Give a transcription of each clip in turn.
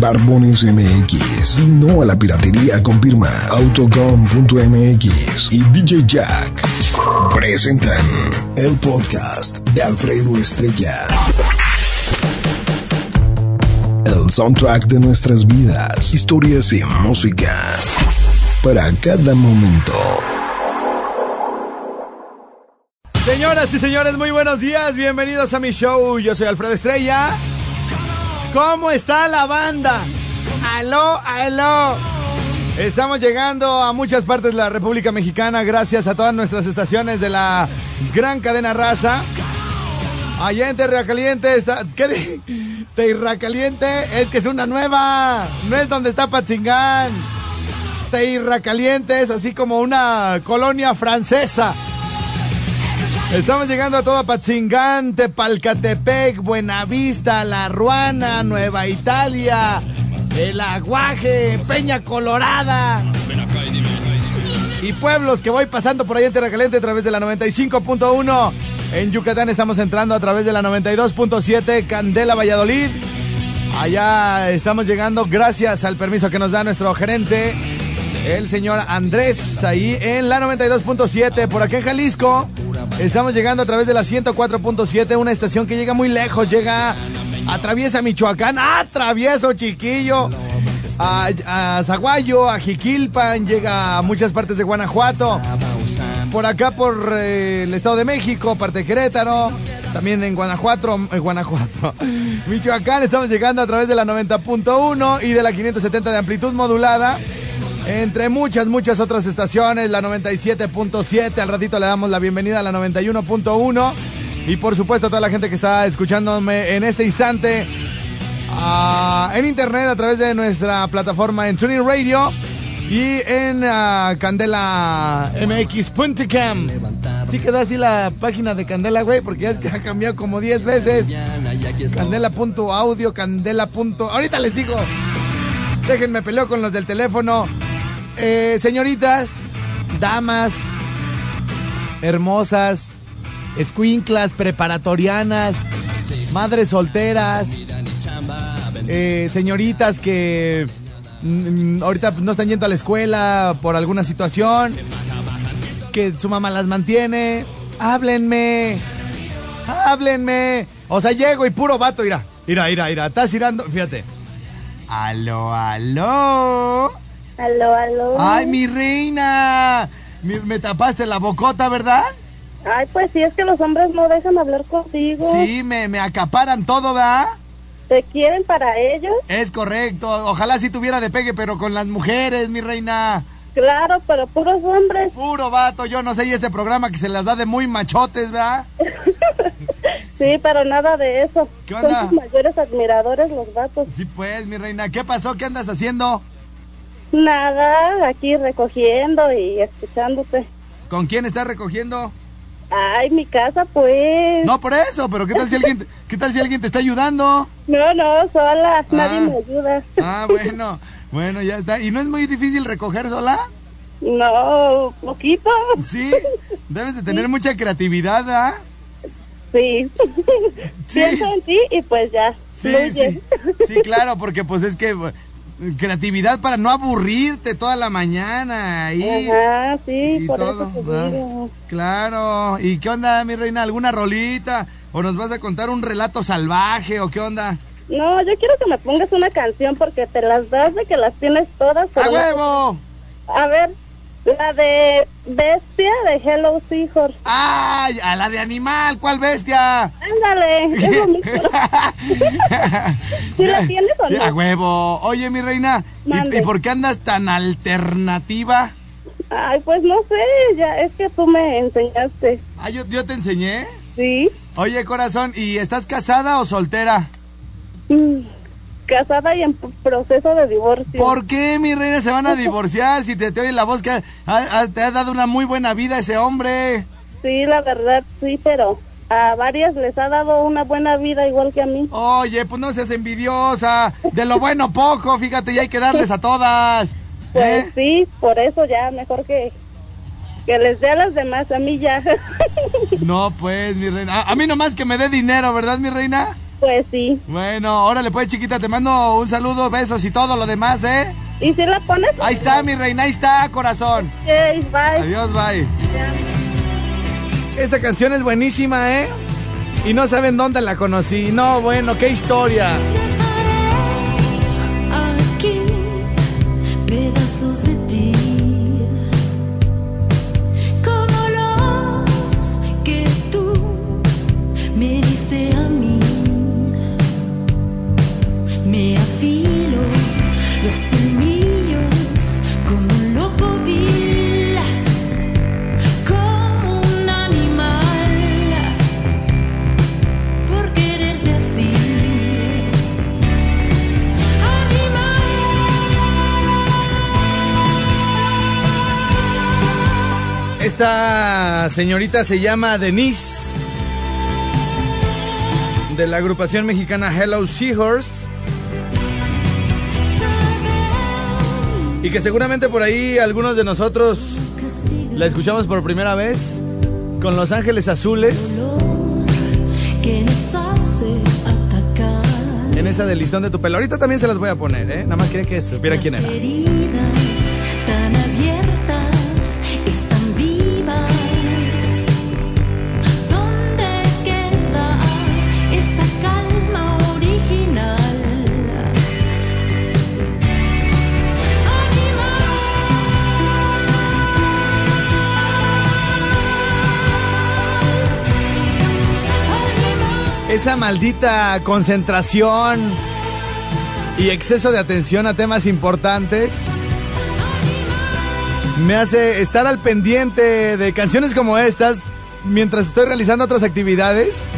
Barbones MX. Y no a la piratería con firma autocom.mx y DJ Jack. Presentan el podcast de Alfredo Estrella. El soundtrack de nuestras vidas, historias y música. Para cada momento. Señoras y señores, muy buenos días. Bienvenidos a mi show. Yo soy Alfredo Estrella. ¿Cómo está la banda? Aló, aló. Estamos llegando a muchas partes de la República Mexicana gracias a todas nuestras estaciones de la gran cadena raza. Allá en Tierra Caliente está. ¿Qué? Tierra Caliente es que es una nueva. No es donde está Patzingán. Tierra Caliente es así como una colonia francesa. Estamos llegando a toda Patzingán, Tepalcatepec, Buenavista, La Ruana, Nueva Italia, El Aguaje, Peña Colorada. Y pueblos que voy pasando por ahí en Tierra Caliente a través de la 95.1. En Yucatán estamos entrando a través de la 92.7 Candela Valladolid. Allá estamos llegando gracias al permiso que nos da nuestro gerente, el señor Andrés, ahí en la 92.7. Por aquí en Jalisco estamos llegando a través de la 104.7, una estación que llega muy lejos, llega, atraviesa Michoacán, atravieso chiquillo. A, a Zaguayo, a Jiquilpan, llega a muchas partes de Guanajuato por acá por eh, el Estado de México, parte de Querétaro, también en Guanajuato, en Guanajuato, Michoacán, estamos llegando a través de la 90.1 y de la 570 de amplitud modulada, entre muchas, muchas otras estaciones, la 97.7, al ratito le damos la bienvenida a la 91.1 y por supuesto a toda la gente que está escuchándome en este instante ah, en internet a través de nuestra plataforma en Tuning Radio y en uh, Candela MX.com. Sí quedó así la página de Candela, güey, porque ya es que ha cambiado como 10 veces. Candela.audio, Candela. Ahorita les digo. Déjenme peleo con los del teléfono. Eh, señoritas, damas, hermosas, escuinclas, preparatorianas, madres solteras, eh, señoritas que mm, ahorita no están yendo a la escuela por alguna situación, que su mamá las mantiene, háblenme, háblenme. O sea, llego y puro vato, irá, irá, irá, irá, estás irando, fíjate. Aló, aló. Aló, aló. Ay, mi reina. Me, me tapaste la bocota, ¿verdad? Ay, pues sí, es que los hombres no dejan hablar contigo. Sí, me, me acaparan todo, ¿verdad? ¿Te quieren para ellos? Es correcto. Ojalá si tuviera de pegue, pero con las mujeres, mi reina. Claro, pero puros hombres. Puro vato, yo no sé, y este programa que se las da de muy machotes, ¿verdad? Sí, pero nada de eso. ¿Qué onda? Son tus mayores admiradores los vatos. Sí, pues, mi reina. ¿Qué pasó? ¿Qué andas haciendo? Nada, aquí recogiendo y escuchándote. ¿Con quién estás recogiendo? Ay, mi casa, pues. No, por eso, pero ¿qué tal si alguien, qué tal si alguien te está ayudando? No, no, sola. Nadie Ah. me ayuda. Ah, bueno, bueno, ya está. ¿Y no es muy difícil recoger sola? No, poquito. Sí, debes de tener mucha creatividad, ¿ah? Sí. Sí. Pienso en ti y pues ya. Sí, fluye. sí, sí, claro, porque pues es que creatividad para no aburrirte toda la mañana ahí. Ajá, sí, y por todo, eso te digo. Claro. ¿Y qué onda, mi reina? ¿Alguna rolita? ¿O nos vas a contar un relato salvaje o qué onda? No, yo quiero que me pongas una canción porque te las das de que las tienes todas. ¡A huevo! A ver, la de Bestia de Hello Seahorse. ¡Ay! ¡A la de animal! ¿Cuál bestia? Ándale, es lo mismo. ¿Sí la tienes o Sí, no? a huevo. Oye, mi reina, ¿y, y por qué andas tan alternativa? Ay, pues no sé, ya es que tú me enseñaste. Ah, yo, yo te enseñé. Sí, Oye, corazón, ¿y estás casada o soltera? Mm, casada y en proceso de divorcio. ¿Por qué, mi reina, se van a divorciar si te, te oye la voz que ha- ha- te ha dado una muy buena vida ese hombre? Sí, la verdad, sí, pero a varias les ha dado una buena vida igual que a mí. Oye, pues no seas envidiosa. De lo bueno poco, fíjate, ya hay que darles a todas. Pues ¿Eh? sí, por eso ya mejor que, que les dé a las demás, a mí ya. No, pues, mi reina. A, a mí nomás que me dé dinero, ¿verdad, mi reina? Pues sí. Bueno, órale pues chiquita, te mando un saludo, besos y todo lo demás, ¿eh? ¿Y si la pones? Ahí está, mi reina, ahí está, corazón. Ok, bye. Adiós, bye. Esta canción es buenísima, ¿eh? Y no saben dónde la conocí. No, bueno, qué historia. Esta señorita se llama Denise. De la agrupación mexicana Hello Seahorse. Y que seguramente por ahí algunos de nosotros la escuchamos por primera vez con Los Ángeles Azules en esa del listón de tu pelo. Ahorita también se las voy a poner, ¿eh? Nada más quería que supiera quién era. Esa maldita concentración y exceso de atención a temas importantes me hace estar al pendiente de canciones como estas mientras estoy realizando otras actividades.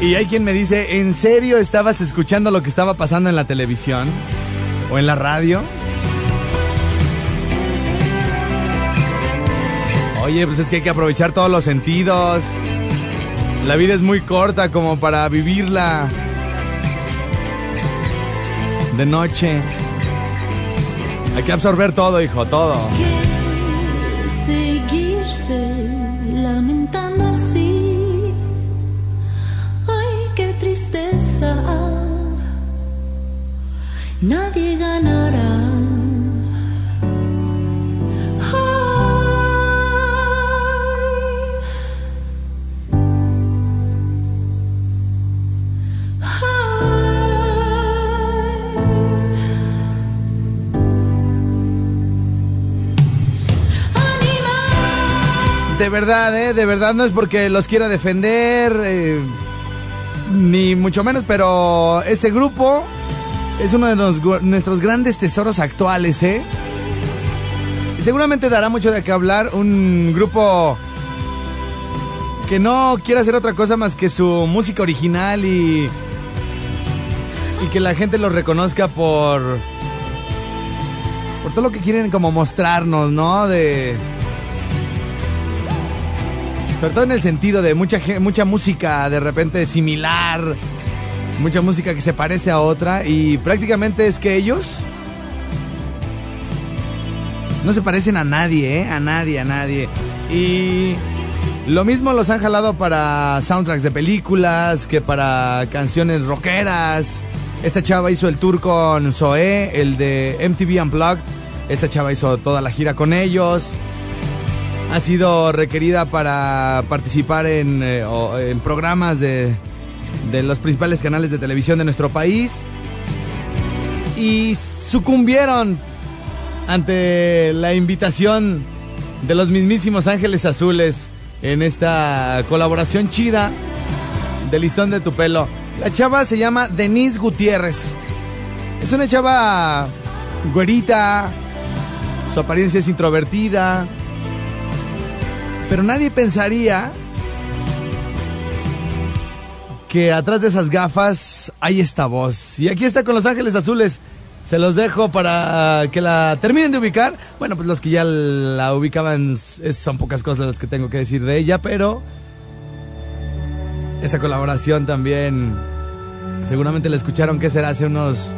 Y hay quien me dice, ¿en serio estabas escuchando lo que estaba pasando en la televisión? ¿O en la radio? Oye, pues es que hay que aprovechar todos los sentidos. La vida es muy corta como para vivirla de noche. Hay que absorber todo, hijo, todo. Seguirse lamentando así. Ay, qué tristeza. Nadie De verdad, ¿eh? De verdad no es porque los quiera defender, eh, ni mucho menos, pero este grupo es uno de los nuestros grandes tesoros actuales, ¿eh? Seguramente dará mucho de qué hablar un grupo que no quiere hacer otra cosa más que su música original y, y que la gente los reconozca por, por todo lo que quieren como mostrarnos, ¿no? De... Sobre todo en el sentido de mucha, mucha música de repente similar, mucha música que se parece a otra y prácticamente es que ellos no se parecen a nadie, ¿eh? A nadie, a nadie. Y lo mismo los han jalado para soundtracks de películas, que para canciones rockeras. Esta chava hizo el tour con Zoé, el de MTV Unplugged. Esta chava hizo toda la gira con ellos ha sido requerida para participar en, eh, en programas de, de los principales canales de televisión de nuestro país y sucumbieron ante la invitación de los mismísimos Ángeles Azules en esta colaboración chida de Listón de tu pelo. La chava se llama Denise Gutiérrez. Es una chava güerita, su apariencia es introvertida, pero nadie pensaría que atrás de esas gafas hay esta voz. Y aquí está con Los Ángeles Azules. Se los dejo para que la terminen de ubicar. Bueno, pues los que ya la ubicaban son pocas cosas las que tengo que decir de ella, pero esa colaboración también seguramente la escucharon que será hace unos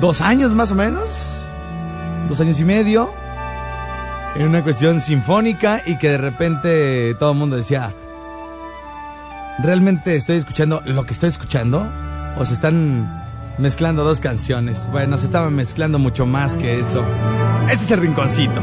dos años más o menos, dos años y medio, en una cuestión sinfónica y que de repente todo el mundo decía, ¿realmente estoy escuchando lo que estoy escuchando? ¿O se están mezclando dos canciones? Bueno, se estaban mezclando mucho más que eso. Este es el rinconcito.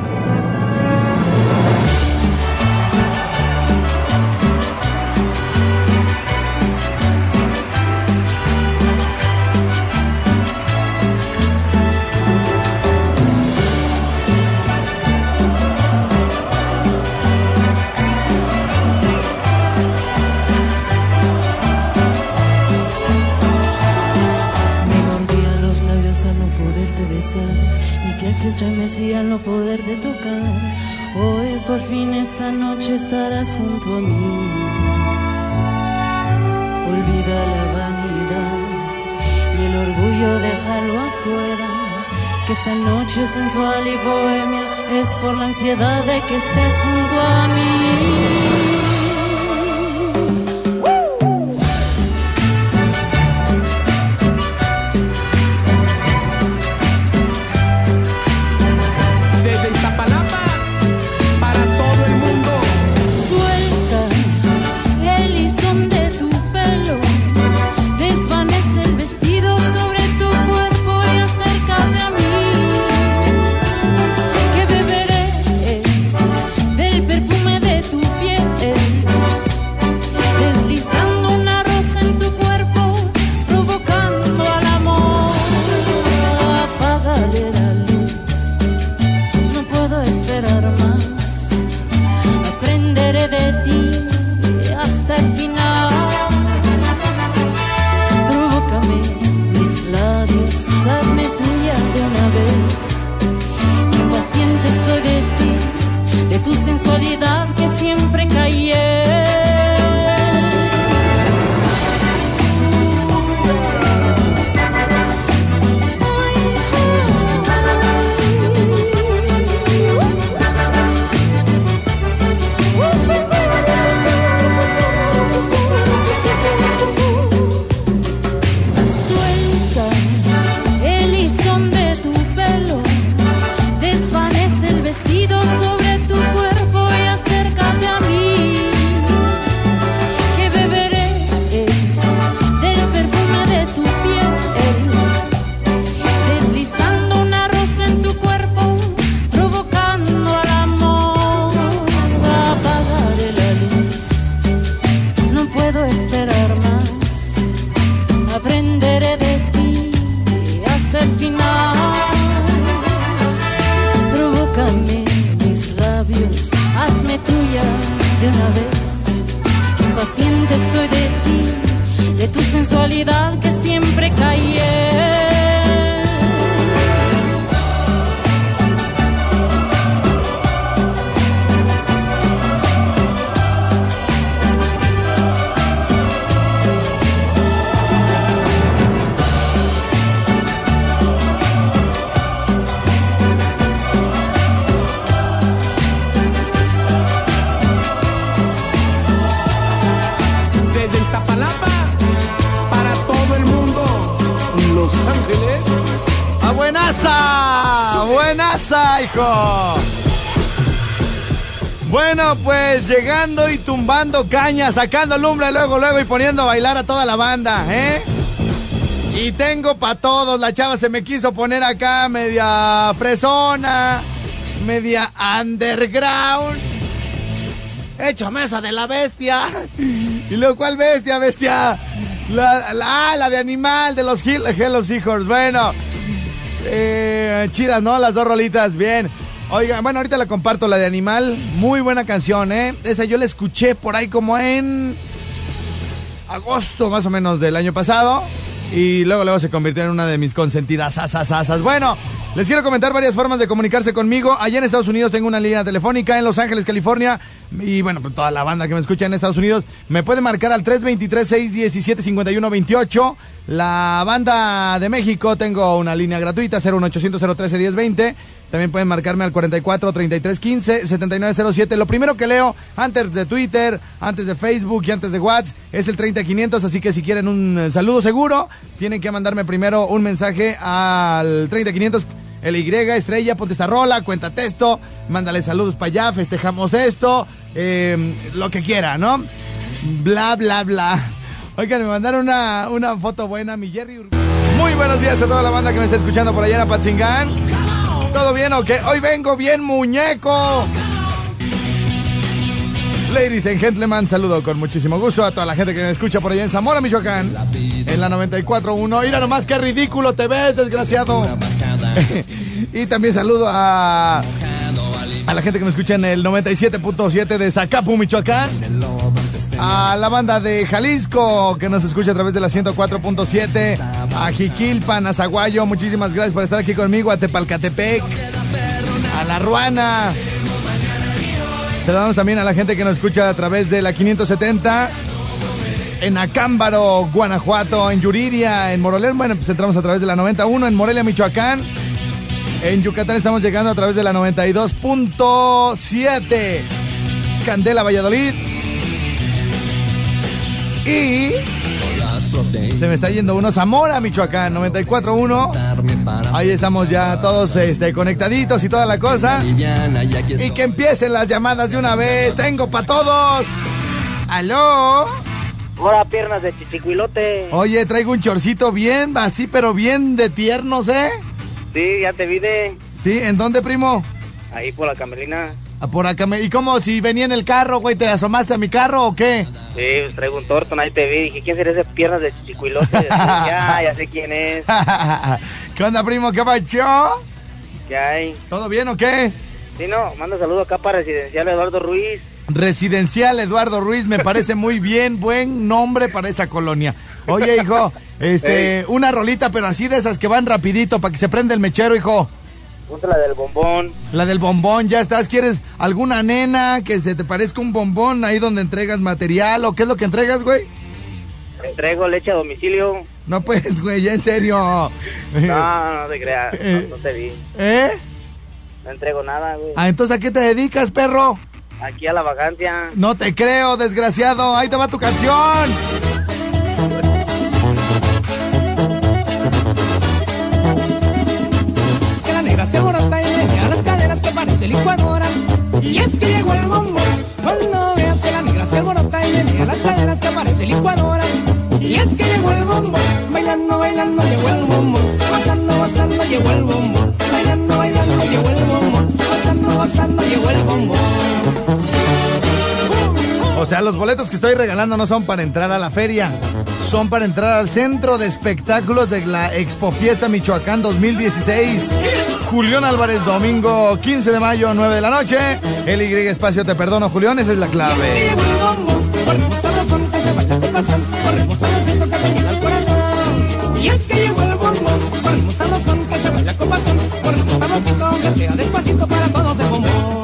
Estarás junto a mí. Olvida la vanidad y el orgullo déjalo afuera. Que esta noche sensual y bohemia es por la ansiedad de que estés junto a mí. Sensualidad que siempre callé. ¡Buenaza, hijo! Bueno, pues llegando y tumbando caña, sacando lumbre luego, luego y poniendo a bailar a toda la banda, ¿eh? Y tengo pa' todos, la chava se me quiso poner acá media fresona, media underground. Hecho mesa de la bestia. ¿Y luego cuál bestia, bestia? La, la, ah, de animal, de los Hello Seahorse. Bueno, eh, chidas, ¿no? Las dos rolitas, bien. Oiga, bueno, ahorita la comparto, la de Animal. Muy buena canción, ¿eh? Esa yo la escuché por ahí como en agosto más o menos del año pasado. Y luego, luego se convirtió en una de mis consentidas asas, asas. Bueno, les quiero comentar varias formas de comunicarse conmigo. Allá en Estados Unidos tengo una línea telefónica en Los Ángeles, California. Y bueno, pues toda la banda que me escucha en Estados Unidos me puede marcar al 323-617-5128. La banda de México tengo una línea gratuita, 01800 013 1020 También pueden marcarme al 44 33 15 7907. Lo primero que leo antes de Twitter, antes de Facebook y antes de WhatsApp es el 30500. Así que si quieren un eh, saludo seguro, tienen que mandarme primero un mensaje al 30500. El Y, estrella, ponte esta rola, cuenta texto, mándale saludos para allá, festejamos esto, eh, lo que quiera, ¿no? Bla, bla, bla. Oigan, me mandaron una, una foto buena, mi Jerry. Muy buenos días a toda la banda que me está escuchando por allá en Apatzingán. ¿Todo bien o qué? Hoy vengo bien muñeco. Ladies and gentlemen, saludo con muchísimo gusto a toda la gente que me escucha por allá en Zamora, Michoacán. En la 94.1. Mira nomás qué ridículo te ves, desgraciado. y también saludo a, a la gente que me escucha en el 97.7 de Zacapu, Michoacán. A la banda de Jalisco que nos escucha a través de la 104.7. A Jiquilpan, a Zaguayo, muchísimas gracias por estar aquí conmigo. A Tepalcatepec. A La Ruana. Saludamos también a la gente que nos escucha a través de la 570 en Acámbaro, Guanajuato, en Yuriria, en Moroler. Bueno, pues entramos a través de la 91 en Morelia, Michoacán. En Yucatán estamos llegando a través de la 92.7 Candela, Valladolid. Y se me está yendo uno Zamora, Michoacán, 94.1. Ahí estamos ya todos este, conectaditos y toda la cosa. Y que empiecen las llamadas de una vez. Tengo para todos. ¿Aló? Ahora piernas de chichicuilote. Oye, traigo un chorcito bien así, pero bien de tiernos, ¿eh? Sí, ya te vi de Sí, ¿en dónde, primo? ahí por la camerina. Ah, Por acá. me- ¿Y cómo? Si venía en el carro, güey, ¿te asomaste a mi carro o qué? Sí, pues traigo un tortón, ahí te vi. Dije, ¿quién será ese piernas de chichicuilote? ya, ya sé quién es. ¿Qué onda, primo? ¿Qué pasó? ¿Qué hay? ¿Todo bien o qué? Sí, no, manda saludo acá para Residencial Eduardo Ruiz. Residencial Eduardo Ruiz, me parece muy bien, buen nombre para esa colonia. Oye, hijo, este, una rolita, pero así de esas que van rapidito para que se prenda el mechero, hijo. La del bombón. La del bombón, ya estás. ¿Quieres alguna nena que se te parezca un bombón ahí donde entregas material o qué es lo que entregas, güey? Entrego leche a domicilio. No pues, güey, ya en serio. No, no te creas, no, no te vi. ¿Eh? No entrego nada, güey. Ah, entonces ¿a qué te dedicas, perro? Aquí a la vacancia. No te creo, desgraciado. Ahí te va tu canción. Cuando veas que la negra se alborota y menea las caderas que parece licuadora. Y es que llegó el bombón. Bailando, bailando, llegó el bombón. Gozando, gozando, llegó el bombón. Bailando, bailando, llegó el bombón. Gozando, gozando, llegó el bombón. O sea, los boletos que estoy regalando no son para entrar a la feria, son para entrar al centro de espectáculos de la Expo Fiesta Michoacán 2016. Julián Álvarez, domingo 15 de mayo, 9 de la noche. El Y espacio, te perdono, Julián, esa es la clave. el que se con que despacito para todos.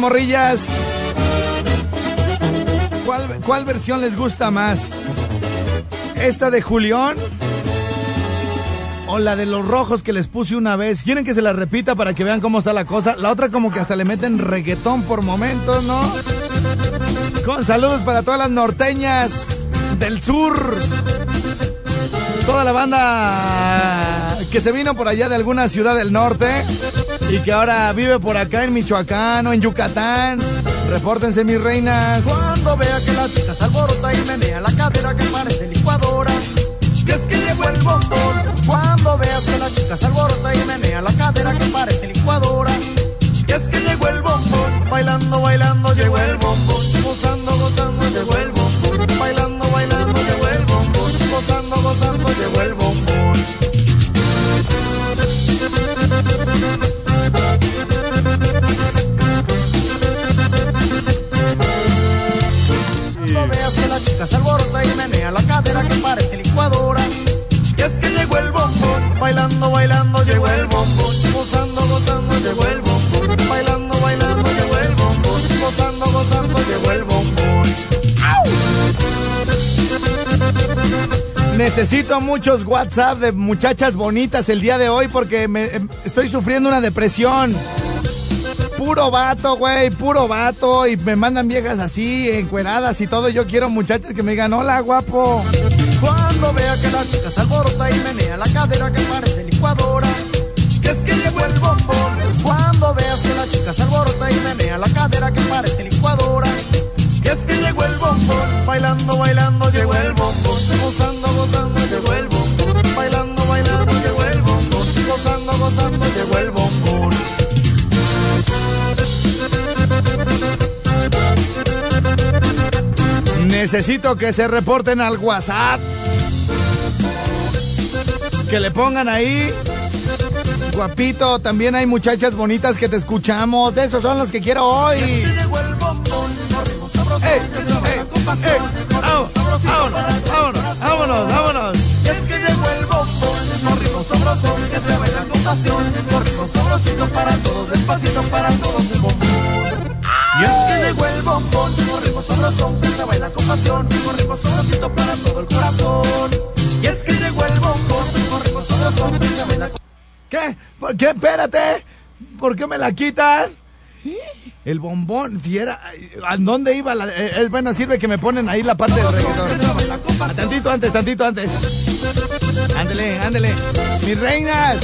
Morrillas. ¿Cuál, versión les gusta más? ¿Esta de Julián? ¿O la de los rojos que les puse una vez? ¿Quieren que se la repita para que vean cómo está la cosa? La otra como que hasta le meten reggaetón por momentos, ¿no? Con saludos para todas las norteñas del sur. Toda la banda que se vino por allá de alguna ciudad del norte y que ahora vive por acá en Michoacán o en Yucatán. Repórtense, mis reinas. Cuando vea que la chica se alborota y menea la cadera que parece licuadora. Y es que llegó el bombón. Cuando veas que la chica se alborota y menea la cadera que parece licuadora. Y es que llegó el Muchos WhatsApp de muchachas bonitas el día de hoy porque me, em, estoy sufriendo una depresión. Puro vato, güey, puro vato. Y me mandan viejas así, encueradas y todo. Yo quiero muchachas que me digan, hola, guapo. Cuando vea que la chica se alborota y menea la cadera que parece licuadora. Necesito que se reporten al WhatsApp. Que le pongan ahí. Guapito, también hay muchachas bonitas que te escuchamos. De esos son los que quiero hoy. ¡Vámonos! ¡Vámonos! es que llegó el bombón, nos ritmo sabroso que se con pasión, con ritmo sabrosito para todos, despacito para todos el bombón. Y es que llegó el bombón, con ritmo sabroso que se pasión, ritmo sabrosito para todo el corazón. Y es que llegó el que se baila con ¿Qué? ¿Por qué? Espérate. ¿Por qué me la quitan? El bombón, si era. ¿A dónde iba? La, eh, eh, bueno, sirve que me ponen ahí la parte del reggaetón. Tantito antes, tantito antes. Ándele, ándele. Mis reinas,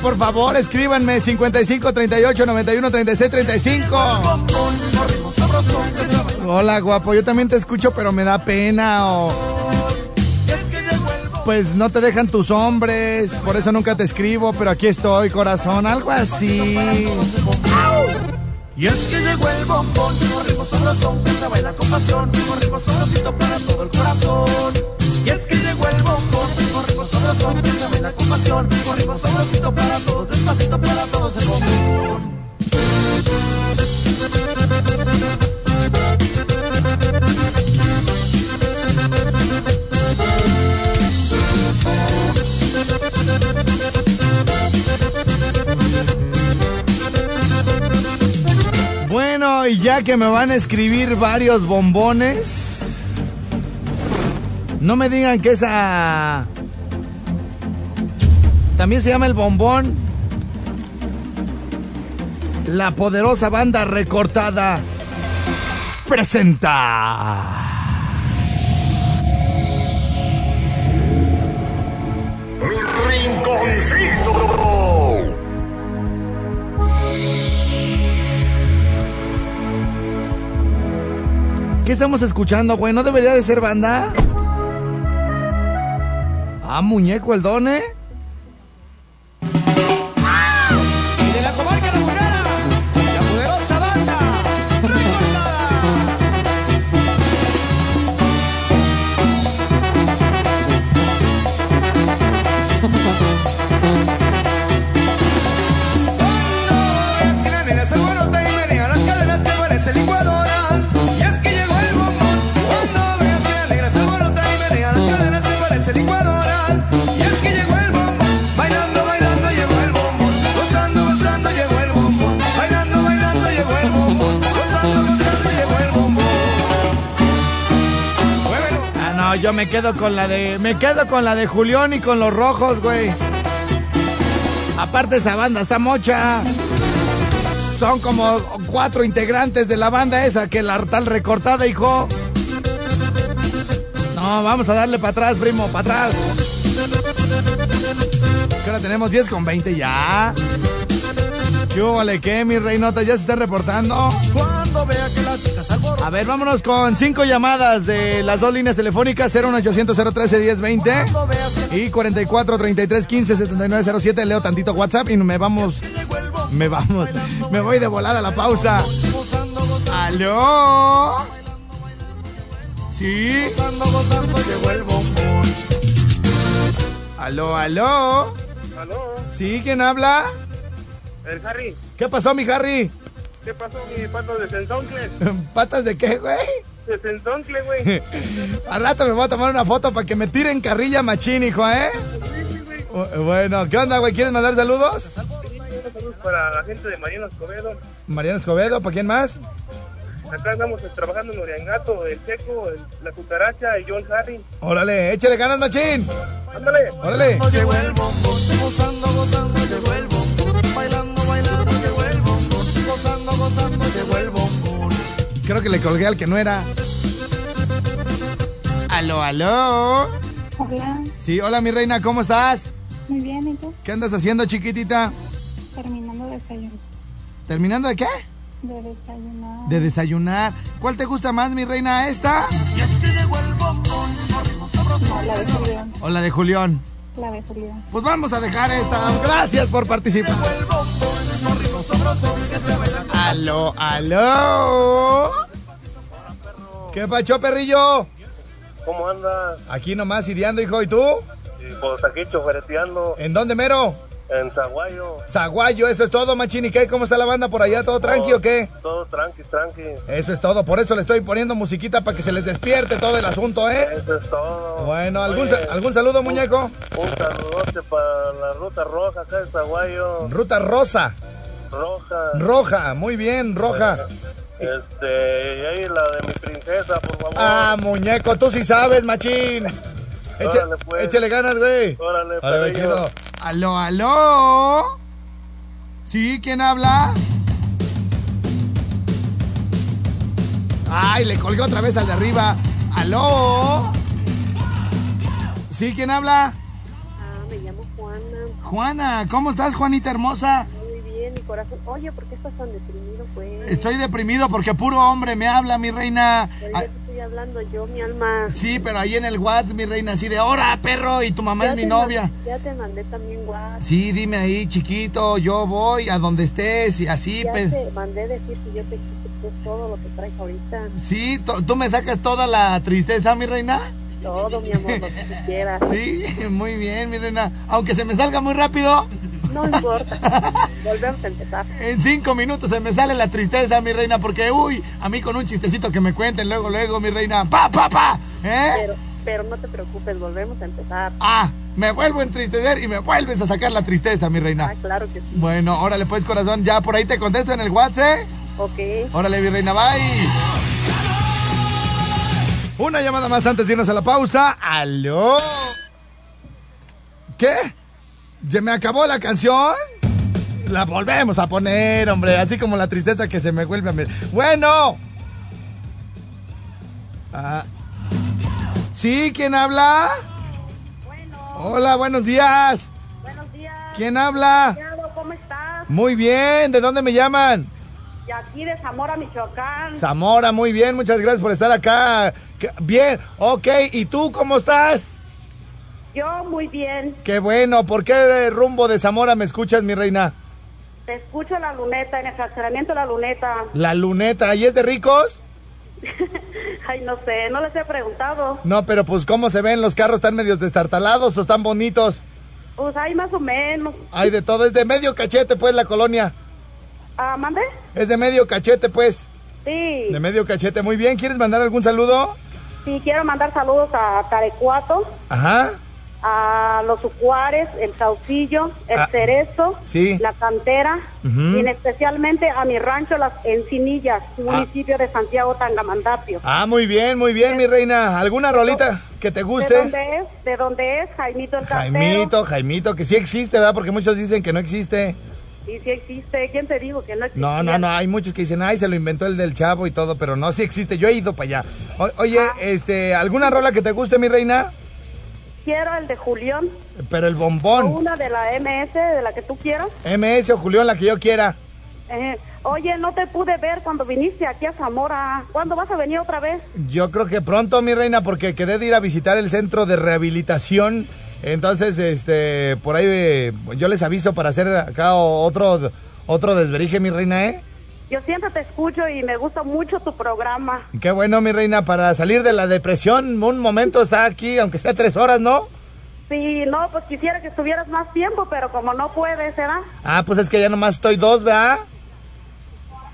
por favor, escríbanme 55 38 91 36 35. Hola, guapo, yo también te escucho, pero me da pena o. Pues no te dejan tus hombres, por eso nunca te escribo, pero aquí estoy, corazón, algo así. Y es que llegó el bombón, ritmo sabroso que se baila con pasión, ritmo sabrosito para todo el corazón. Y es que llegó el bombón, ritmo sabroso que se baila con pasión, ritmo sabrosito para todos, despacito para todos el bombón. Bueno, y ya que me van a escribir varios bombones, no me digan que esa... También se llama el bombón. La poderosa banda recortada presenta. Mi rinconcito. ¿Qué estamos escuchando, güey? ¿No debería de ser banda? Ah, muñeco el done. de me quedo con la de. Me quedo con la de Julián y con los rojos, güey. Aparte, esa banda está mocha. Son como cuatro integrantes de la banda esa que la tal recortada, hijo. No, vamos a darle para atrás, primo, para atrás. Que ahora tenemos 10 con 20 ya. ¿Qué vale qué, mi reinota? ¿Ya se está reportando? Cuando vea que A ver, vámonos con cinco llamadas de las dos líneas telefónicas 01800 013 1020 Cuando veas que y 44 33 15 79 07. Leo tantito WhatsApp y me vamos. Me vamos. Me voy de volada a la pausa. ¿Aló? ¿Sí? ¿Aló, aló? ¿Aló? ¿Sí? ¿Quién habla? El Harry, ¿Qué pasó, mi Harry? ¿Qué pasó mi pato de Sentoncle? ¿Patas de qué, güey? De Sentoncle, güey. Al rato me voy a tomar una foto para que me tiren carrilla machín, hijo, ¿eh? Bueno, ¿qué onda, güey? ¿Quieres mandar saludos? Saludos para la gente de Mariano Escobedo, Mariano Escobedo, ¿para quién más? Acá andamos eh, trabajando en Oriangato, el Checo, el- la Cucaracha y John Harry. Órale, échale ganas, machín. Ándale. Órale. Llegó el gozando, gozando, llegó. Bailando. Gozando. Creo que le colgué al que no era. Aló, aló. Hola, Sí, hola mi reina, ¿cómo estás? muy bien, ¿y tú? ¿Qué andas haciendo, chiquitita? Terminando de desayunar. ¿Terminando de qué? De desayunar. De desayunar. ¿Cuál te gusta más, mi reina? ¿Esta? La de Julián. ¿O la de Julián? La de Julián. Pues vamos a dejar esta. Gracias por participar. Aló, aló. ¿Qué pacho, perrillo? ¿Cómo andas? Aquí nomás ideando, hijo. ¿Y tú? Y pues aquí chofereteando ¿En dónde, mero? en Zaguayo. Zaguayo, eso es todo, machín. ¿Y qué? ¿Cómo está la banda por allá? ¿Todo tranqui o qué? Todo tranqui, tranqui. Eso es todo. Por eso le estoy poniendo musiquita para que se les despierte todo el asunto, ¿eh? Eso es todo. Bueno, ¿algún, Oye, ¿algún saludo, muñeco? Un saludote para la ruta roja acá de Zaguayo. Ruta rosa. Roja. Roja, muy bien, roja. Este, y ahí la de mi princesa, por favor. Ah, muñeco, tú sí sabes, machín. Eche- Órale, pues. Échale ganas, güey. Órale, Órale, chido. Aló, aló. ¿Sí? ¿Quién habla? Ay, le colgué otra vez al de arriba. ¿Aló? ¿Sí? ¿Quién habla? Ah, me llamo Juana. Juana, ¿cómo estás, Juanita hermosa? Mi corazón. Oye, ¿por qué estás tan deprimido, pues? Estoy deprimido porque puro hombre me habla, mi reina. Pero Ah, ya te estoy hablando yo, mi alma. Sí, pero ahí en el WhatsApp, mi reina, así de, ¡hora, perro! Y tu mamá Ya es mi novia. Ya te mandé también WhatsApp. Sí, dime ahí, chiquito, yo voy a donde estés y así. Ya pe- te mandé decir que yo te quito pues, todo lo que traes ahorita. Sí, to- tú me sacas toda la tristeza, mi reina. Todo, mi amor, lo que quieras. Sí, muy bien, mi reina. Aunque se me salga muy rápido, No importa. Volvemos a empezar. en cinco minutos se me sale la tristeza, mi reina, porque, uy, a mí con un chistecito que me cuenten luego, luego, mi reina, pa, pa, pa, ¿eh? Pero, pero no te preocupes, volvemos a empezar. Ah, me vuelvo a entristecer y me vuelves a sacar la tristeza, mi Ah, reina. claro que sí. Bueno, órale pues, corazón, ya por ahí te contesto en el WhatsApp, ¿eh? Ok. Órale, mi reina, bye. Una llamada más antes de irnos a la pausa. ¿Aló? ¿Qué? ¿Ya me acabó la canción? La volvemos a poner, hombre, así como la tristeza que se me vuelve a ver. Bueno. Ah. ¿Sí? ¿Quién habla? Hola, buenos días. Buenos días. ¿Quién habla? ¿Cómo estás? Muy bien, ¿de dónde me llaman? Y aquí de Zamora, Michoacán. Zamora, muy bien, muchas gracias por estar acá. Bien, ok, ¿y tú cómo estás? Yo muy bien. Qué bueno, ¿por qué rumbo de Zamora me escuchas, mi reina? Te escucho la luneta, en el fraccionamiento La Luneta. La luneta, ¿y es de ricos? Ay, no sé, no les he preguntado. No, pero pues ¿cómo se ven? ¿Los carros están medios destartalados o están bonitos? Pues hay más o menos. Hay de todo, es de medio cachete pues la colonia. Ah, ¿mande? Es de medio cachete pues, Sí. de medio cachete. Muy bien, ¿quieres mandar algún saludo? Sí, quiero mandar saludos a Tarecuato, Ajá, a los Ucuares, el Saucillo, el Ah, Cerezo, sí. la Cantera, y en especialmente a mi rancho Las Encinillas, municipio de Santiago Tangamandapio. Ah, muy bien, muy bien, mi reina. ¿Alguna rolita que te ¿De guste? dónde es? ¿De dónde es? Jaimito el Cantero. Jaimito, Jaimito, que sí existe, ¿verdad? Porque muchos dicen que no existe. Sí, sí existe. ¿Quién te dijo que no existe? No, no, no, hay muchos que dicen, ay, se lo inventó el del chavo y todo, pero no, sí existe, yo he ido para allá. O- oye, este, ¿alguna rola que te guste, mi reina? Quiero el de Julián, Pero el o bombón, una de la MS, de la que tú quieras. MS o Julián, la que yo quiera. Eh, oye, no te pude ver cuando viniste aquí a Zamora. ¿Cuándo vas a venir otra vez? Yo creo que pronto, mi reina, porque quedé de ir a visitar el centro de rehabilitación. Entonces, este, por ahí eh, yo les aviso para hacer acá otro, otro desverije, mi reina, ¿eh? Yo siempre te escucho y me gusta mucho tu programa. Qué bueno, mi reina, para salir de la depresión, un momento está aquí, aunque sea tres horas, ¿no? Sí, no, pues quisiera que estuvieras más tiempo, pero como no puedes, ¿verdad? Ah, pues es que ya nomás estoy dos, ¿verdad?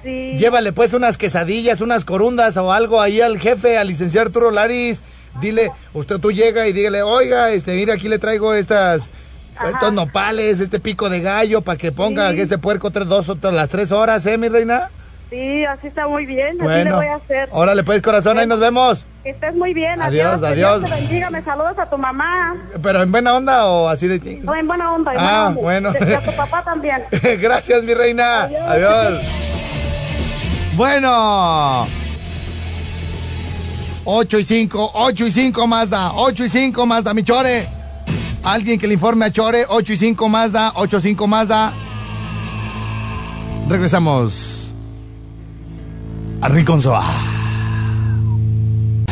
Sí. Llévale pues unas quesadillas, unas corundas o algo ahí al jefe, al licenciado Arturo Laris. Dile, usted tú llega y dígale, oiga, este, mira, aquí le traigo estas, Ajá. estos nopales, este pico de gallo, para que ponga Sí. este puerco tres, dos, otras, las tres horas, ¿eh, mi reina? Sí, así está muy bien. Así le Bueno, voy a hacer. órale pues corazón, ahí nos vemos. Que estés muy bien. Adiós, adiós. Dios te bendiga. Me saludas a tu mamá. ¿Pero en buena onda o así de? No, en buena onda. en Ah, buena onda. bueno. Y a tu papá también. Gracias, mi reina. Adiós. Adiós. Bueno. 8 y 5, 8 y 5 Mazda, 8 y 5 Mazda, mi Chore. Alguien que le informe a Chore, 8 y 5 Mazda, 8 y 5 Mazda. Regresamos a Rincón Soa.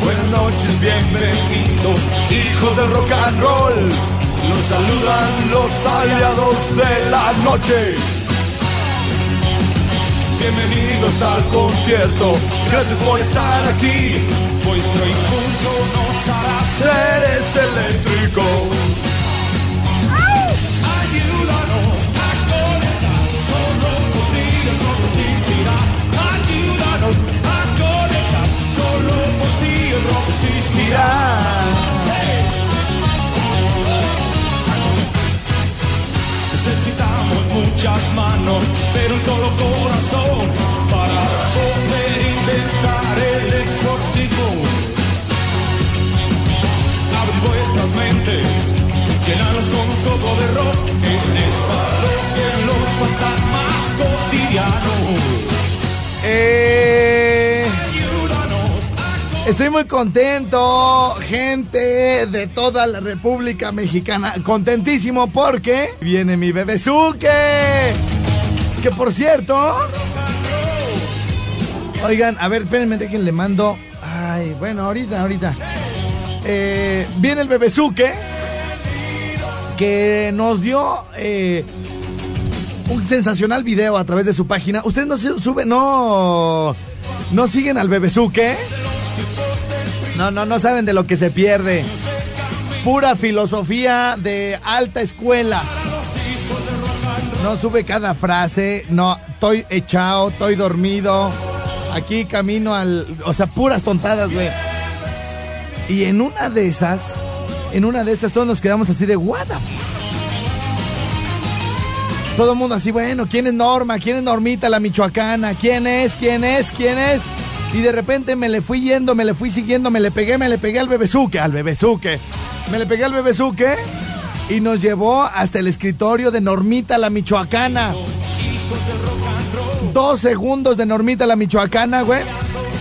Buenas noches, bienvenidos, hijos del rock and roll. Los saludan los aliados de la noche. Bienvenidos al concierto, gracias por estar aquí. Vuestro impulso nos hará seres eléctricos. Estoy muy contento, gente de toda la República Mexicana. Contentísimo porque viene mi bebezuque. Que por cierto. Oigan, a ver, espérenme, dejen le mando. Ay, bueno, ahorita, ahorita. Eh, viene el bebezuque. Que nos dio. eh, un sensacional video a través de su página. Ustedes no suben, no. No siguen al bebezuque. No, no, no saben de lo que se pierde. Pura filosofía de alta escuela. No sube cada frase. No, estoy echado, estoy dormido. Aquí camino al. O sea, puras tontadas, güey. Y en una de esas, en una de esas, todos nos quedamos así de, ¿What the todo el mundo así, bueno, ¿quién es Norma? ¿Quién es Normita, la michoacana? ¿Quién es? ¿Quién es? ¿Quién es? Y de repente me le fui yendo, me le fui siguiendo, me le pegué, me le pegué al bebezuque, al bebezuque. Me le pegué al bebezuque y nos llevó hasta el escritorio de Normita, la michoacana. Dos segundos de Normita, la michoacana, güey.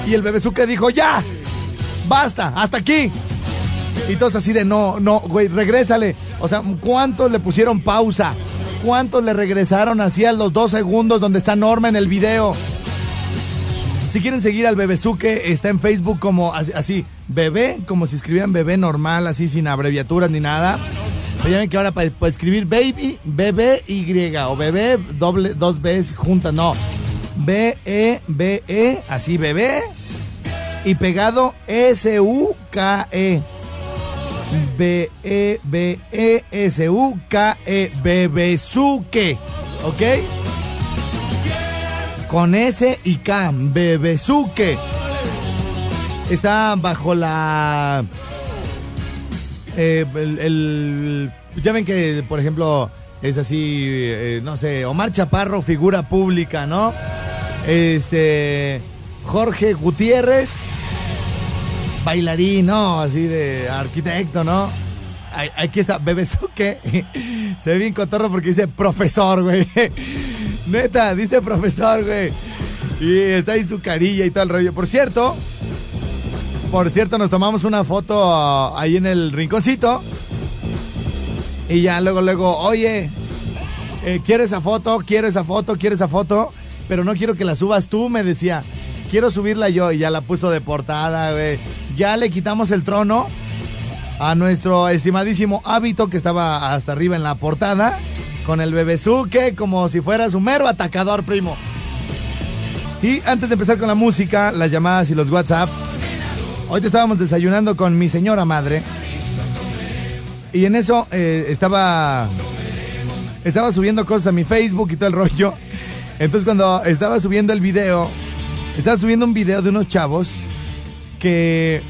Y el bebezuque dijo, ya, basta, hasta aquí. Y todos así de, no, no, güey, regrésale. O sea, ¿cuántos le pusieron pausa? ¿Cuántos le regresaron así a los dos segundos donde está Norma en el video? Si quieren seguir al Bebezuque, está en Facebook como así, bebé, como si escribían bebé normal, así sin abreviaturas ni nada. Ya ven que ahora para, escribir baby, bebé Y o bebé doble, dos Bs juntas, no. B-E-B-E, así bebé. Y pegado S-U-K-E. B-E-B-E-S-U-K-E. Bebezuque. ¿Ok? Con S y K. Bebezuque. Está bajo la. eh, el, ya ven que, por ejemplo, es así, eh, no sé, Omar Chaparro, figura pública, ¿no? Este. Jorge Gutiérrez, bailarín, ¿no? Así de arquitecto, ¿no? Aquí está, Bebezuque. Se ve bien cotorro porque dice profesor, güey. Neta, dice profesor, güey. Y está ahí su carilla y todo el rollo. Por cierto, por cierto, nos tomamos una foto ah, ahí en el rinconcito. Y ya luego, luego, oye, eh, quiero esa foto, quiero esa foto, quiero esa foto, pero no quiero que la subas tú, me decía. Quiero subirla yo y ya la puso de portada, güey. Ya le quitamos el trono a nuestro estimadísimo hábito que estaba hasta arriba en la portada con el bebezuque como si fuera su mero atacador, primo. Y antes de empezar con la música, las llamadas y los WhatsApp, hoy te estábamos desayunando con mi señora madre. Y en eso eh, estaba estaba subiendo cosas a mi Facebook y todo el rollo. Entonces cuando estaba subiendo el video, estaba subiendo un video de unos chavos que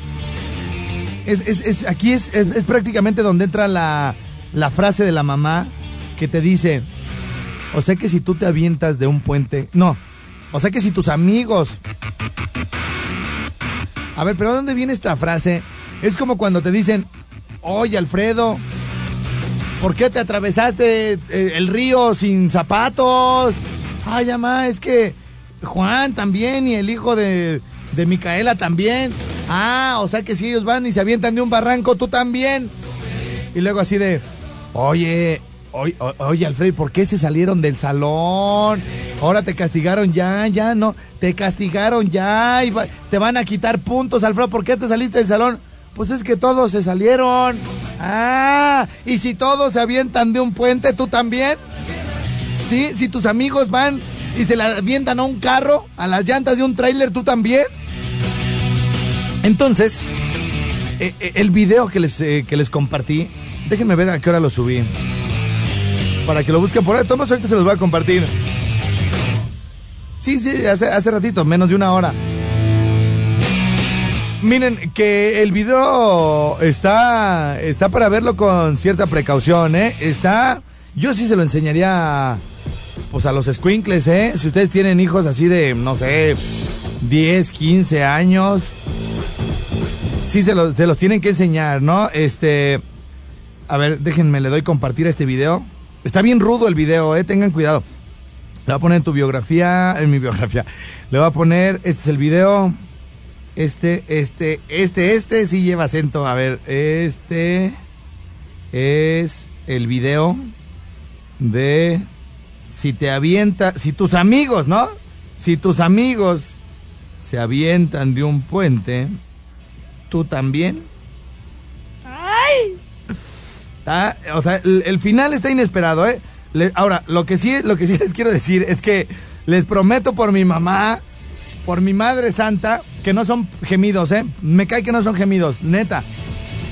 es, es- es- aquí es, es- prácticamente donde entra la, la frase de la mamá que te dice, o sea que si tú te avientas de un puente, no, O sea que si tus amigos... A ver, pero ¿de dónde viene esta frase? Es como cuando te dicen, oye Alfredo, ¿por qué te atravesaste eh, el río sin zapatos? Ay, mamá, es que Juan también y el hijo de, de Micaela también. Ah, o sea que si ellos van y se avientan de un barranco, tú también. Y luego así de, oye, oye, oye Alfredo, ¿por qué se salieron del salón? Ahora te castigaron ya, ya, no, te castigaron ya y va- te van a quitar puntos, Alfredo, ¿por qué te saliste del salón? Pues es que todos se salieron. Ah, y si todos se avientan de un puente, ¿tú también? ¿Sí? Si tus amigos van y se la avientan a un carro, a las llantas de un tráiler, ¿tú también? Entonces, eh, eh, el video que les, eh, que les compartí, déjenme ver a qué hora lo subí. Para que lo busquen por ahí. Tomás, ahorita se los voy a compartir. Sí, sí, hace, hace ratito, menos de una hora. Miren, que el video está, está para verlo con cierta precaución, ¿eh? Está, yo sí se lo enseñaría, pues a los squinkles, ¿eh? Si ustedes tienen hijos así de, no sé, 10, 15 años, sí se los, tienen que enseñar, ¿no? Este, a ver, déjenme, le doy compartir este video. Está bien rudo el video, ¿eh? Tengan cuidado. Le voy a poner en tu biografía, en mi biografía. Le voy a poner, este es el video. Este, este, este, este sí lleva acento. A ver, este es el video de si te avienta, si tus amigos, ¿no? Si tus amigos se avientan de un puente, tú también. ¡Ay! Está- o sea, el, el final está inesperado, ¿eh? Le- ahora, lo que sí, lo que sí les quiero decir es que les prometo por mi mamá, por mi madre santa, que no son gemidos, ¿eh? Me cae que no son gemidos, neta.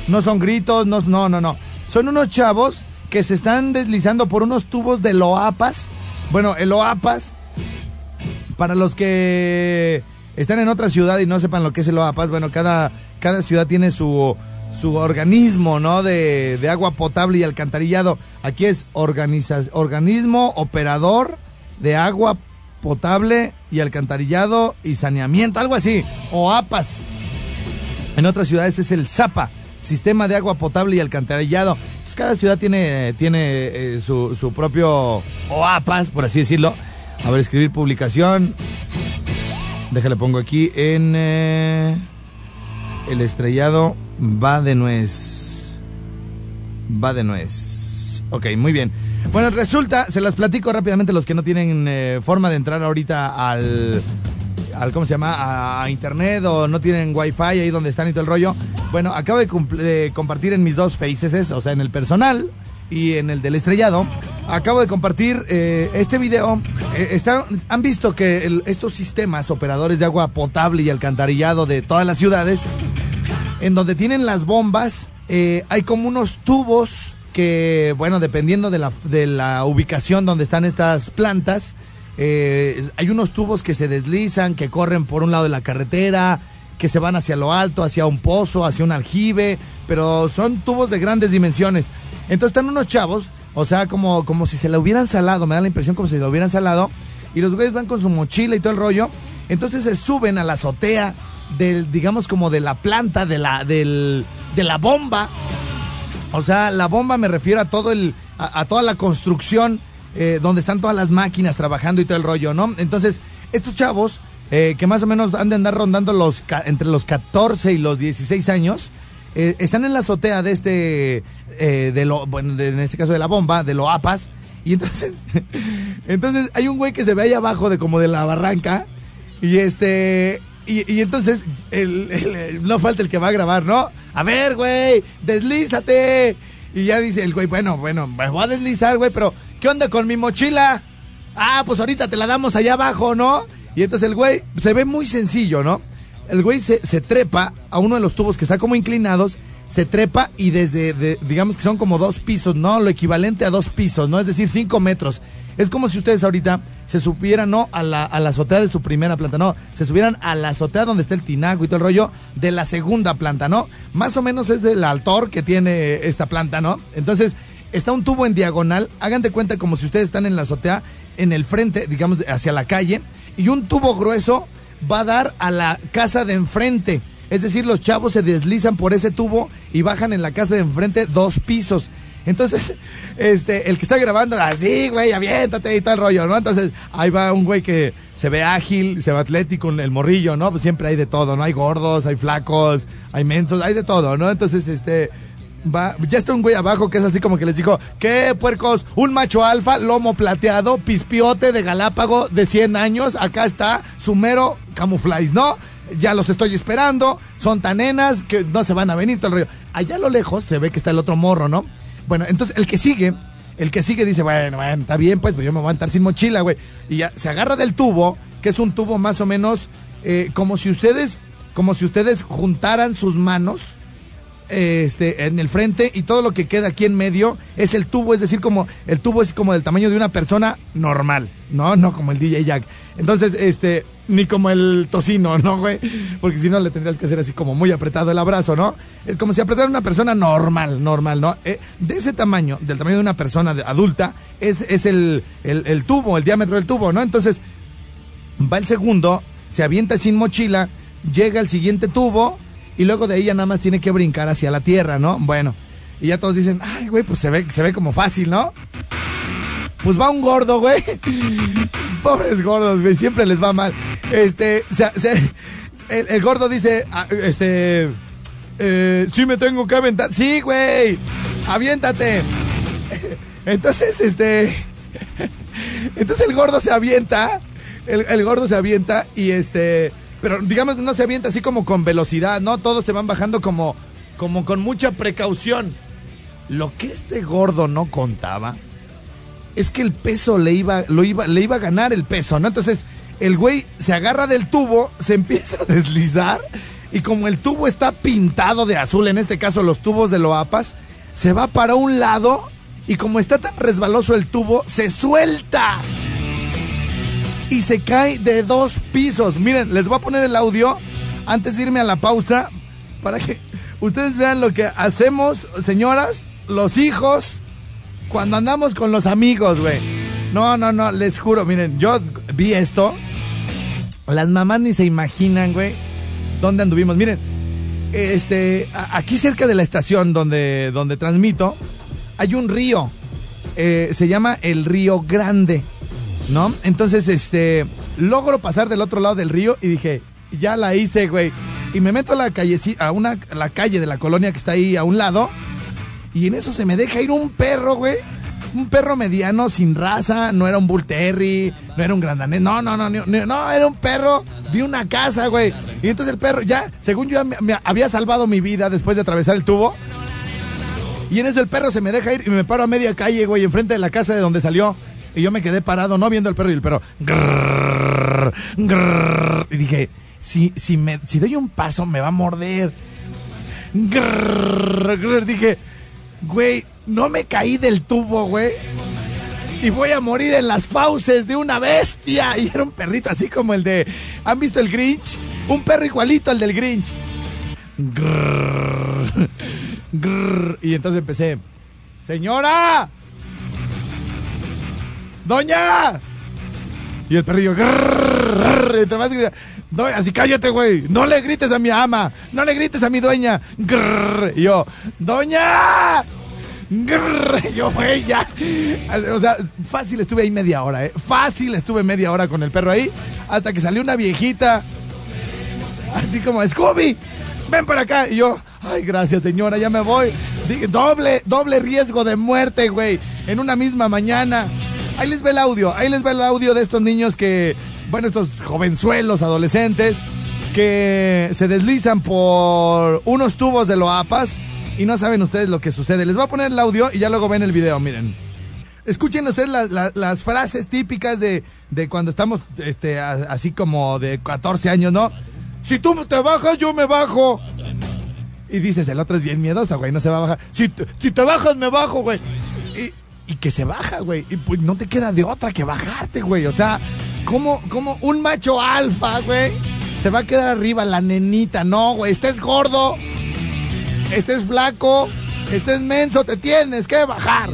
No son gritos, no, no, no, no. Son unos chavos que se están deslizando por unos tubos de loapas. Bueno, el loapas, para los que están en otra ciudad y no sepan lo que es el OAPAS, bueno, cada, cada ciudad tiene su, su organismo, ¿no? De, de agua potable y alcantarillado. Aquí es organiza- organismo operador de agua potable y alcantarillado y saneamiento, algo así. OAPAS. En otras ciudades es el ZAPA, Sistema de Agua Potable y Alcantarillado. Entonces, cada ciudad tiene, tiene eh, su, su propio OAPAS, por así decirlo. A ver, escribir publicación. Déjale, pongo aquí en eh, el estrellado va de nuez. Va de nuez. Ok, muy bien. Bueno, resulta, se las platico rápidamente los que no tienen eh, forma de entrar ahorita al, al ¿cómo se llama? A, internet o no tienen wifi ahí donde están y todo el rollo. Bueno, acabo de, de compartir en mis dos faces, o sea, en el personal y en el del estrellado. Acabo de compartir eh, este video. Eh, han visto que estos sistemas operadores de agua potable y alcantarillado de todas las ciudades, en donde tienen las bombas, eh, hay como unos tubos que, bueno, dependiendo de la, de la ubicación donde están estas plantas, eh, hay unos tubos que se deslizan, que corren por un lado de la carretera, que se van hacia lo alto, hacia un pozo, hacia un aljibe, pero son tubos de grandes dimensiones. Entonces están unos chavos, o sea, como, como si se la hubieran salado, me da la impresión como si la hubieran salado, y los güeyes van con su mochila y todo el rollo, entonces se suben a la azotea del, digamos, como de la planta, de la, del, de la bomba, o sea, la bomba me refiero a todo el, a, toda la construcción eh, donde están todas las máquinas trabajando y todo el rollo, ¿no? Entonces, estos chavos, eh, que más o menos han de andar rondando los entre los 14 y los 16 años, eh, están en la azotea de este, eh, de lo, bueno, en este caso de la bomba, de lo APAS, y entonces, entonces hay un güey que se ve ahí abajo de como de la barranca, y este, y, entonces el- no falta el que va a grabar, ¿no? A ver, güey, deslízate. Y ya dice el güey, bueno, bueno, me voy a deslizar, güey, pero ¿qué onda con mi mochila? Ah, pues ahorita te la damos allá abajo, ¿no? Y entonces el güey se ve muy sencillo, ¿no? El güey se, trepa a uno de los tubos que está como inclinados, se trepa y desde, de- digamos que son como dos pisos, ¿no? Lo equivalente a dos pisos, ¿no? Es decir, cinco metros. Es como si ustedes ahorita se subieran, no a la, a la azotea de su primera planta, no, se subieran a la azotea donde está el tinaco y todo el rollo de la segunda planta, ¿no? Más o menos es del altor que tiene esta planta, ¿no? Entonces, está un tubo en diagonal, hagan de cuenta como si ustedes están en la azotea, en el frente, digamos, hacia la calle, y un tubo grueso va a dar a la casa de enfrente. Es decir, los chavos se deslizan por ese tubo y bajan en la casa de enfrente dos pisos. Entonces, este, el que está grabando, así, güey, aviéntate y tal rollo, ¿no? Entonces, ahí va un güey que se ve ágil, se ve atlético, el morrillo, ¿no? Pues siempre hay de todo, ¿no? Hay gordos, hay flacos, hay mensos, hay de todo, ¿no? Entonces, este, va, ya está un güey abajo que es así como que les dijo, ¿qué puercos? Un macho alfa, lomo plateado, pispiote de Galápago de 100 años, acá está su mero camufláis, ¿no? Ya los estoy esperando, son tan nenas que no se van a venir todo el rollo. Allá a lo lejos se ve que está el otro morro, ¿no? Bueno, entonces el que sigue, el que sigue dice, bueno, bueno, está bien, pues, pues yo me voy a estar sin mochila, güey. Y ya se agarra del tubo, que es un tubo más o menos eh, como si ustedes, como si ustedes juntaran sus manos este, en el frente y todo lo que queda aquí en medio es el tubo, es decir, como el tubo es como del tamaño de una persona normal, ¿no? No como el DJ Jack. Entonces, este, ni como el tocino, ¿no, güey? Porque si no le tendrías que hacer así como muy apretado el abrazo, ¿no? Es como si apretara una persona normal, normal, ¿no? Eh, de ese tamaño, del tamaño de una persona adulta, es, es el, el, el tubo, el diámetro del tubo, ¿no? Entonces, va el segundo, se avienta sin mochila, llega al siguiente tubo y luego de ahí nada más tiene que brincar hacia la tierra, ¿no? Bueno, y ya todos dicen, ay, güey, pues se ve, se ve como fácil, ¿no? Pues va un gordo, güey. Pobres gordos, güey, siempre les va mal. Este, el, gordo dice, ah, este, eh, sí me tengo que aventar. Sí, güey, aviéntate. Entonces, este, entonces el gordo se avienta, el gordo se avienta y este, pero digamos no se avienta así como con velocidad, ¿no? Todos se van bajando como, como con mucha precaución. Lo que este gordo no contaba es que el peso le iba, lo iba, le iba a ganar el peso, ¿no? Entonces, el güey se agarra del tubo, se empieza a deslizar, y como el tubo está pintado de azul, en este caso los tubos de Loapas, se va para un lado, y como está tan resbaloso el tubo, se suelta. Y se cae de dos pisos. Miren, les voy a poner el audio antes de irme a la pausa para que ustedes vean lo que hacemos, señoras, los hijos, cuando andamos con los amigos, güey. No, no, no, les juro, miren, yo vi esto. Las mamás ni se imaginan, güey, dónde anduvimos. Miren, este, aquí cerca de la estación donde, donde transmito, hay un río. Eh, se llama el Río Grande, ¿no? Entonces, este, logro pasar del otro lado del río y dije, ya la hice, güey. Y me meto a la calle, a una, la calle de la colonia que está ahí a un lado. Y en eso se me deja ir un perro, güey. Un perro mediano, sin raza. No era un Bull Terry, no era un grandanés. No, no, no, no, no, era un perro de una casa, güey. Y entonces el perro, ya, según yo, me había salvado mi vida después de atravesar el tubo. Y en eso el perro se me deja ir y me paro a media calle, güey, enfrente de la casa de donde salió. Y yo me quedé parado, no viendo al perro y el perro. grrr, grrr. y dije, si, si, me, si doy un paso, me va a morder. Grrr. Dije, güey, no me caí del tubo, güey. Y voy a morir en las fauces de una bestia. Y era un perrito así como el de. ¿Han visto el Grinch? Un perro igualito al del Grinch. Grrr, grrr. Y entonces empecé. ¡Señora! ¡Doña! Y el perrillo. grrr, entre más grita, "Do- así cállate, güey. No le grites a mi ama. No le grites a mi dueña. grrr". Y yo, ¡Doña! Grrr, yo, güey, ya. O sea, fácil estuve ahí media hora, ¿eh? Fácil estuve media hora con el perro ahí. Hasta que salió una viejita. Así como, Scooby, ven para acá. Y yo, ay, gracias, señora, ya me voy. Doble, doble riesgo de muerte, güey. En una misma mañana. Ahí les ve el audio, ahí les ve el audio de estos niños que, bueno, estos jovenzuelos, adolescentes, que se deslizan por unos tubos de loapas y no saben ustedes lo que sucede. Les voy a poner el audio y ya luego ven el video, miren. Escuchen ustedes la- la- las frases típicas de, de cuando estamos este, así como de 14 años, ¿no? Si tú te bajas, yo me bajo. Y dices, el otro es bien miedoso, güey, no se va a bajar. Si, si te bajas, me bajo, güey. Y, que se baja, güey. Y pues no te queda de otra que bajarte, güey. O sea, como, como un macho alfa, güey, se va a quedar arriba la nenita. No, güey, estés gordo, estés flaco, estés menso, te tienes que bajar.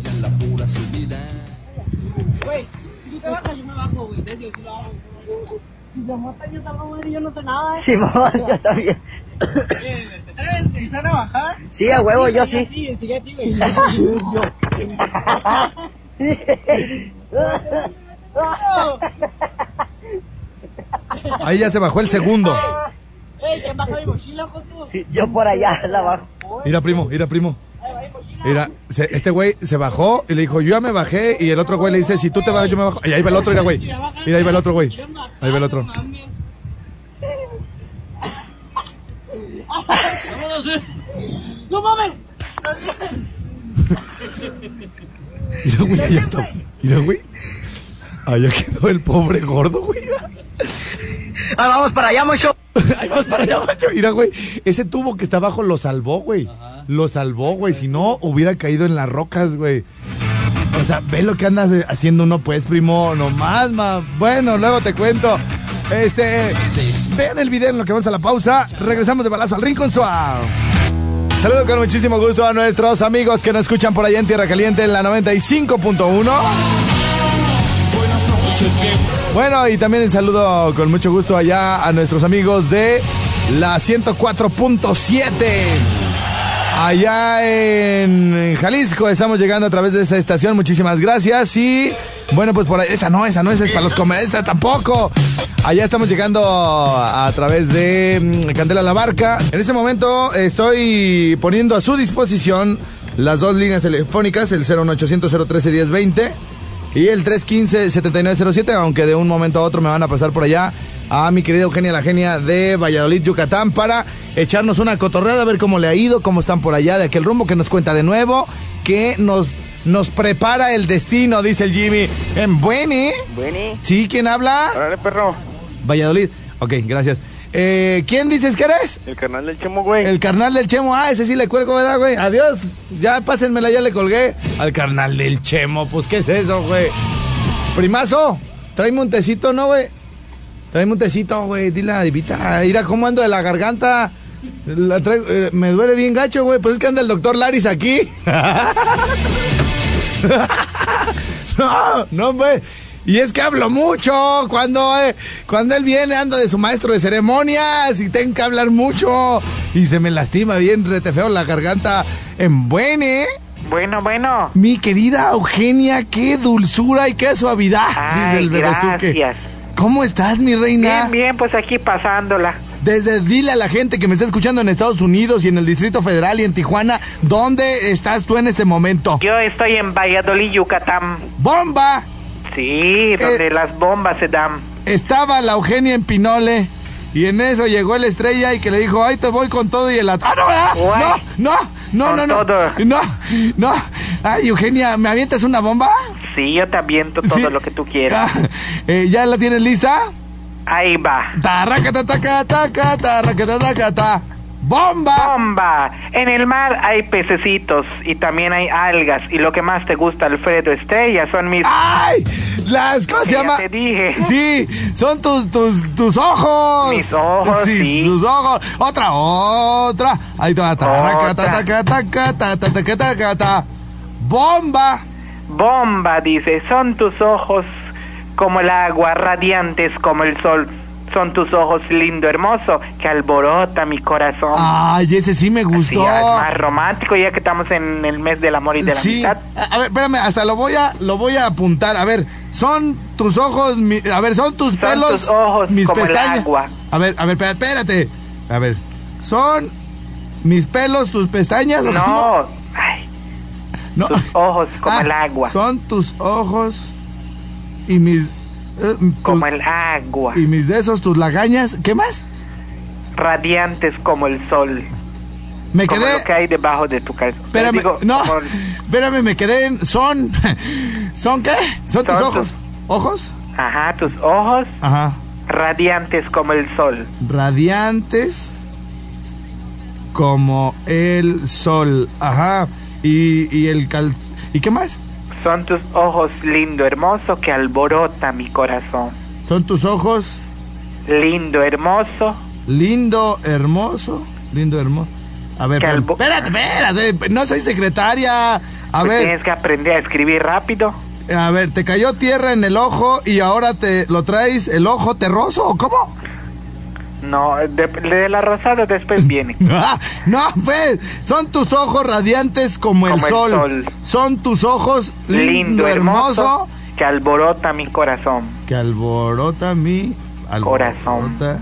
Güey, si tú te bajas, yo me bajo, güey. Sí. Si mata, yo tampoco yo no sé nada. ¿eh? Simón, yo también. ¿Saben empezar a bajar? Sí, a huevo, yo sí. Sí, sí, sí, güey. Ahí ya se bajó el segundo. Ey, ¿quién baja mi mochila, Joto? Sí, Yo por allá la bajo. Mira, primo, mira, primo. Mira, se- este güey se bajó y le dijo, yo ya me bajé. Y el otro güey le dice, si tú te bajas, yo me bajo. Y ahí va el otro, mira, güey. Mira, ahí va el otro, güey. Ahí va el otro. ¡No mames! Mira, güey, ya está. Mira, güey. Allá quedó el pobre gordo, güey. Ah, vamos para allá, mucho. Ahí vas para allá, macho. Mira, güey. Ese tubo que está abajo lo salvó, güey. Lo salvó, güey. Si no, hubiera caído en las rocas, güey. O sea, ve lo que andas haciendo uno, pues, primo. Nomás, ma. Bueno, luego te cuento. Este. Vean el video en lo que vamos a la pausa. Regresamos de balazo al Rincón Suave. Saludo con muchísimo gusto a nuestros amigos que nos escuchan por allá en Tierra Caliente en la 95.1. Bueno, y también el saludo con mucho gusto allá a nuestros amigos de la 104.7. Allá en Jalisco estamos llegando a través de esa estación. Muchísimas gracias. Y bueno, pues por ahí, esa no, esa no, esa es para los comedistas tampoco. Allá estamos llegando a través de mm, Candela La Barca. En este momento estoy poniendo a su disposición las dos líneas telefónicas, el 01800 013 1020 y el 315-7907, aunque de un momento a otro me van a pasar por allá a mi querida Eugenia la Genia de Valladolid, Yucatán, para echarnos una cotorreada, a ver cómo le ha ido, cómo están por allá de aquel rumbo, que nos cuenta de nuevo, que nos, nos prepara el destino, dice el Jimmy. En Bueni. Bueni. ¿Sí? ¿Quién habla? Órale, perro. Valladolid. Ok, gracias. Eh, ¿Quién dices que eres? El carnal del Chemo, güey. El carnal del Chemo. Ah, ese sí le cuelgo, ¿verdad, güey? Adiós. Ya pásenmela, ya le colgué. Al carnal del Chemo. Pues, ¿qué es eso, güey? Primazo, tráeme un tecito, ¿no, güey? Tráeme un tecito, güey. Dile a Arivita. Mira cómo ando de la garganta. La traigo- eh, me duele bien gacho, güey. Pues es que anda el doctor Laris aquí. no, no, güey. Y es que hablo mucho. Cuando, eh, cuando él viene, ando de su maestro de ceremonias y tengo que hablar mucho. Y se me lastima bien rete feo la garganta en buene. Bueno, bueno. Mi querida Eugenia, qué dulzura y qué suavidad, Ay, dice el bebezuque. gracias. ¿Cómo estás, mi reina? Bien, bien, pues aquí pasándola. Desde dile a la gente que me está escuchando en Estados Unidos y en el Distrito Federal y en Tijuana, ¿dónde estás tú en este momento? Yo estoy en Valladolid, Yucatán. ¡Bomba! Sí, donde Eh. las bombas se dan. Estaba la Eugenia en Pinole y en eso llegó el estrella y que le dijo, ay, te voy con todo y el at- ¡Ah, no. No, no, no, no, no, todo. no, no. Ay, Eugenia, ¿me avientas una bomba? Sí, yo te aviento todo Sí. lo que tú quieras. Ah, eh, ¿Ya la tienes lista? Ahí va. Tarracatataca, tarracatataca, ¡Bomba! Bomba. En el mar hay pececitos y también hay algas. Y lo que más te gusta, Alfredo Estrella, son mis... ¡Ay! Las cosas se llama. te dije. Sí, son tus, tus, tus ojos. Mis ojos, sí. tus ojos. Otra, otra. Ahí va. Otra. Bomba. Bomba, dice, son tus ojos como el agua, radiantes como el sol. Son tus ojos lindo, hermoso, que alborota mi corazón. Ay, ese sí me gustó. es más romántico ya que estamos en el mes del amor y de la Sí. amistad. A ver, espérame, hasta lo voy a, lo voy a apuntar. A ver, son tus ojos, mi- a ver, son tus Son pelos, tus ojos mis como el agua. A ver, a ver, espérate. A ver, son mis pelos, tus pestañas. ¿o cómo? No, ay, No. tus ojos como Ah, el agua. Son tus ojos y mis eh, Como el agua. y mis de esos tus lagañas. ¿Qué más? Radiantes como el sol. Me como quedé. lo que hay debajo de tu calzón. Espérame, Digo, no, como- espérame, me quedé en. Son. ¿Son qué? Son tus ojos. tus- ¿Ojos? Ajá, tus ojos Ajá. radiantes como el sol. Radiantes como el sol. Ajá. Y, y el cal. ¿Y qué más? Son tus ojos lindo, hermoso, que alborota mi corazón. Son tus ojos Lindo, hermoso, lindo, hermoso. Lindo, hermoso. A ver, albo- espérate, espérate. No soy secretaria. A pues ver. tienes que aprender a escribir rápido. A ver, te cayó tierra en el ojo y ahora te lo traes el ojo terroso, ¿o cómo? No, de, de la rosada después viene. Ah, no, pues, son tus ojos radiantes como, el, Como el sol. sol. Son tus ojos lindo, Lindo, hermoso, hermoso, que alborota mi corazón. que alborota mi Corazón. alborota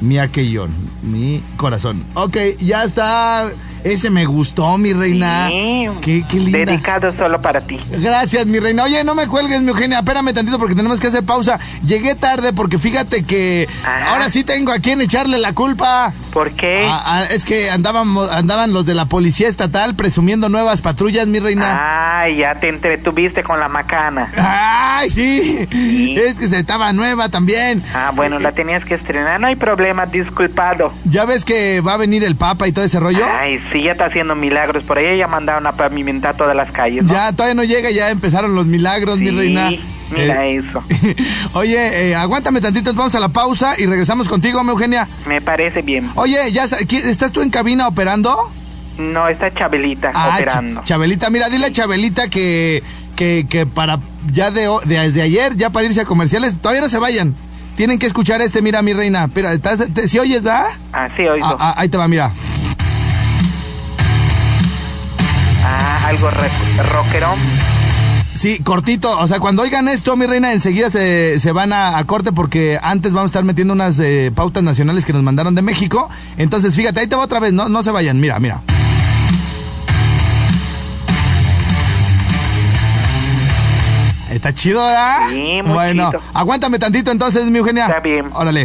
mi aquellón, mi corazón. Ok, ya está. Ese me gustó, mi reina. Sí, Qué, qué linda. Dedicado solo para ti. Gracias, mi reina. Oye, no me cuelgues, mi Eugenia. Espérame tantito porque tenemos que hacer pausa. Llegué tarde porque fíjate que Ajá. ahora sí tengo a quien echarle la culpa. ¿Por qué? Ah, ah, es que andaban, andaban los de la policía estatal presumiendo nuevas patrullas, mi reina. Ay, ya te entretuviste con la macana. Ay, sí. Sí. Es que se estaba nueva también. Ah, bueno, la tenías que estrenar. No hay problema, disculpado. Ya ves que va a venir el Papa y todo ese rollo. Ay, sí, ya está haciendo milagros. Por ahí ya mandaron a pavimentar todas las calles. ¿no? Ya todavía no llega, ya empezaron los milagros, mi reina. mira Eh, eso. Oye, eh, aguántame tantito, vamos a la pausa y regresamos contigo, mi Eugenia. Me parece bien. Oye, ya sa- ¿qui- ¿estás tú en cabina operando? No, está Chabelita Ah, operando. Ch- Chabelita, mira, dile a Chabelita que, que, que para ya de, de- desde ayer, ya para irse a comerciales, todavía no se vayan. Tienen que escuchar este, mira, mi reina. Espera, ¿estás, te- ¿sí oyes, verdad? Ah, sí, oigo. Ah, ah, ahí te va, mira. Ah, algo rockerón. Sí, cortito. O sea, cuando oigan esto, mi reina, enseguida se, se van a, a corte porque antes vamos a estar metiendo unas eh, pautas nacionales que nos mandaron de México. Entonces, fíjate, ahí te va otra vez. No, no se vayan. Mira, mira. Está chido, ¿verdad? Sí, muy bueno, chido. aguántame tantito entonces, mi Eugenia. Está bien. Órale.